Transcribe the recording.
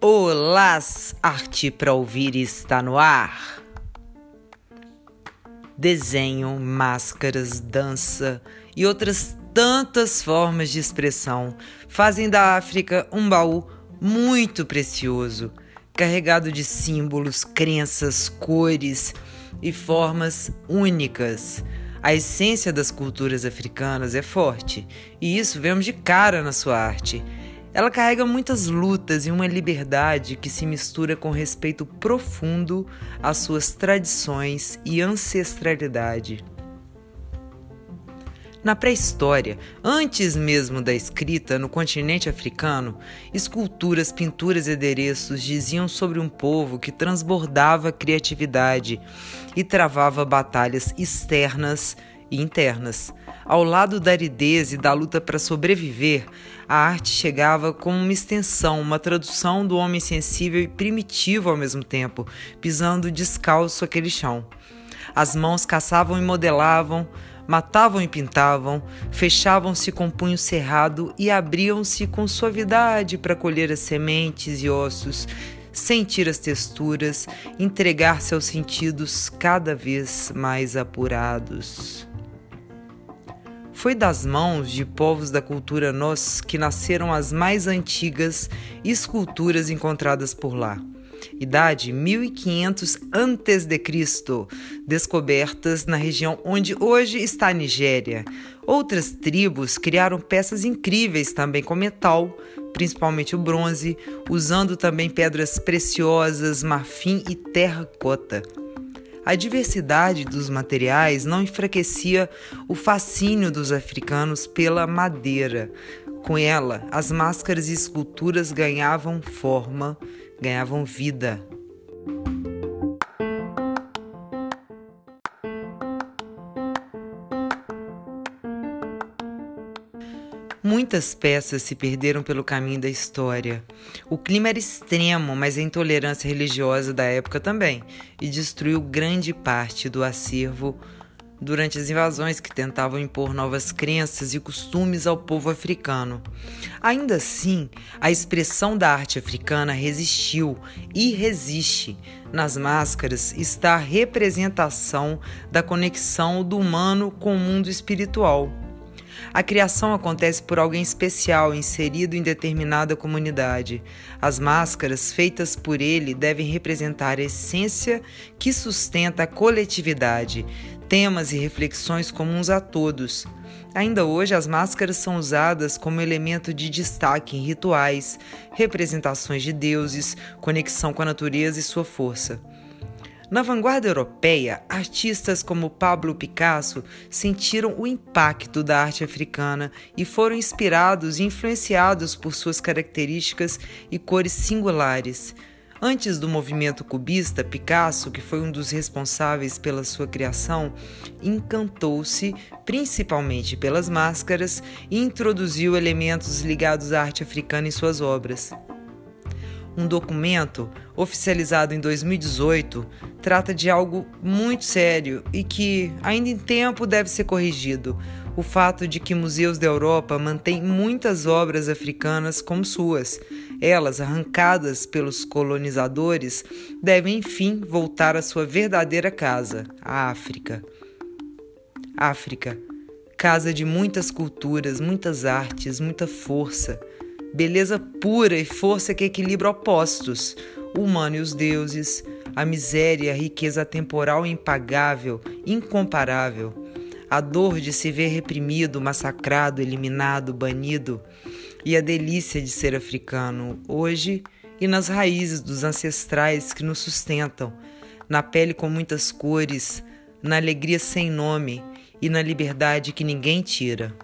Olá, arte para ouvir está no ar. Desenho, máscaras, dança e outras tantas formas de expressão fazem da África um baú muito precioso, carregado de símbolos, crenças, cores e formas únicas. A essência das culturas africanas é forte, e isso vemos de cara na sua arte. Ela carrega muitas lutas e uma liberdade que se mistura com respeito profundo às suas tradições e ancestralidade. Na pré-história, antes mesmo da escrita no continente africano, esculturas, pinturas e adereços diziam sobre um povo que transbordava criatividade e travava batalhas externas e internas. Ao lado da aridez e da luta para sobreviver, a arte chegava como uma extensão, uma tradução do homem sensível e primitivo ao mesmo tempo, pisando descalço aquele chão. As mãos caçavam e modelavam, matavam e pintavam, fechavam-se com punho cerrado e abriam-se com suavidade para colher as sementes e ossos, sentir as texturas, entregar-se aos sentidos cada vez mais apurados. Foi das mãos de povos da cultura nós que nasceram as mais antigas esculturas encontradas por lá. Idade 1500 a.C., descobertas na região onde hoje está a Nigéria. Outras tribos criaram peças incríveis também com metal, principalmente o bronze, usando também pedras preciosas, marfim e terracota. A diversidade dos materiais não enfraquecia o fascínio dos africanos pela madeira. Com ela, as máscaras e esculturas ganhavam forma, ganhavam vida. Muitas peças se perderam pelo caminho da história. O clima era extremo, mas a intolerância religiosa da época também, e destruiu grande parte do acervo durante as invasões que tentavam impor novas crenças e costumes ao povo africano. Ainda assim, a expressão da arte africana resistiu e resiste. Nas máscaras está a representação da conexão do humano com o mundo espiritual. A criação acontece por alguém especial inserido em determinada comunidade. As máscaras feitas por ele devem representar a essência que sustenta a coletividade, temas e reflexões comuns a todos. Ainda hoje, as máscaras são usadas como elemento de destaque em rituais, representações de deuses, conexão com a natureza e sua força. Na vanguarda europeia, artistas como Pablo Picasso sentiram o impacto da arte africana e foram inspirados e influenciados por suas características e cores singulares. Antes do movimento cubista, Picasso, que foi um dos responsáveis pela sua criação, encantou-se principalmente pelas máscaras e introduziu elementos ligados à arte africana em suas obras. Um documento oficializado em 2018 trata de algo muito sério e que, ainda em tempo, deve ser corrigido: o fato de que museus da Europa mantêm muitas obras africanas como suas. Elas, arrancadas pelos colonizadores, devem enfim voltar à sua verdadeira casa, a África. África, casa de muitas culturas, muitas artes, muita força beleza pura e força que equilibra opostos, o humano e os deuses, a miséria e a riqueza temporal impagável, incomparável, a dor de se ver reprimido, massacrado, eliminado, banido, e a delícia de ser africano, hoje e nas raízes dos ancestrais que nos sustentam, na pele com muitas cores, na alegria sem nome e na liberdade que ninguém tira.